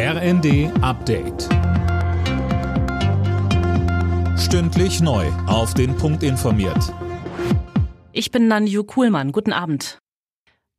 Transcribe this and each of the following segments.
RND Update. Stündlich neu. Auf den Punkt informiert. Ich bin Nanju Kuhlmann. Guten Abend.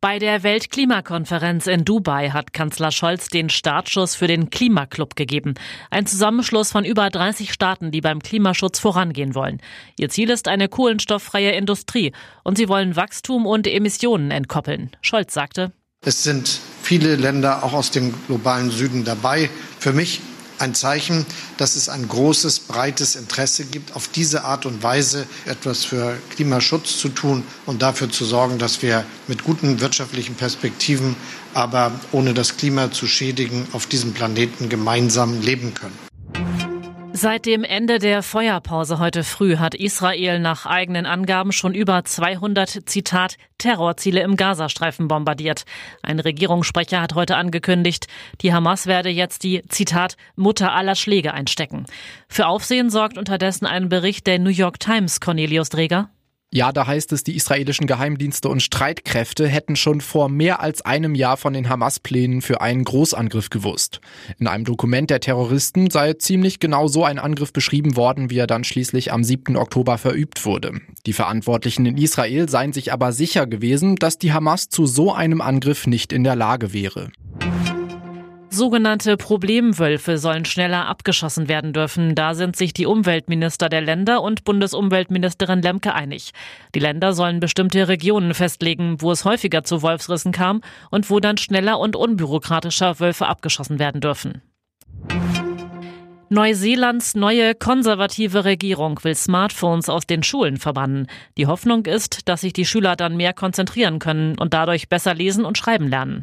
Bei der Weltklimakonferenz in Dubai hat Kanzler Scholz den Startschuss für den Klimaclub gegeben. Ein Zusammenschluss von über 30 Staaten, die beim Klimaschutz vorangehen wollen. Ihr Ziel ist eine kohlenstofffreie Industrie und sie wollen Wachstum und Emissionen entkoppeln. Scholz sagte, es sind viele Länder auch aus dem globalen Süden dabei. Für mich ein Zeichen, dass es ein großes, breites Interesse gibt, auf diese Art und Weise etwas für Klimaschutz zu tun und dafür zu sorgen, dass wir mit guten wirtschaftlichen Perspektiven, aber ohne das Klima zu schädigen, auf diesem Planeten gemeinsam leben können. Seit dem Ende der Feuerpause heute früh hat Israel nach eigenen Angaben schon über 200 Zitat Terrorziele im Gazastreifen bombardiert. Ein Regierungssprecher hat heute angekündigt, die Hamas werde jetzt die Zitat Mutter aller Schläge einstecken. Für Aufsehen sorgt unterdessen ein Bericht der New York Times Cornelius Dreger. Ja, da heißt es, die israelischen Geheimdienste und Streitkräfte hätten schon vor mehr als einem Jahr von den Hamas-Plänen für einen Großangriff gewusst. In einem Dokument der Terroristen sei ziemlich genau so ein Angriff beschrieben worden, wie er dann schließlich am 7. Oktober verübt wurde. Die Verantwortlichen in Israel seien sich aber sicher gewesen, dass die Hamas zu so einem Angriff nicht in der Lage wäre. Sogenannte Problemwölfe sollen schneller abgeschossen werden dürfen. Da sind sich die Umweltminister der Länder und Bundesumweltministerin Lemke einig. Die Länder sollen bestimmte Regionen festlegen, wo es häufiger zu Wolfsrissen kam und wo dann schneller und unbürokratischer Wölfe abgeschossen werden dürfen. Neuseelands neue konservative Regierung will Smartphones aus den Schulen verbannen. Die Hoffnung ist, dass sich die Schüler dann mehr konzentrieren können und dadurch besser lesen und schreiben lernen.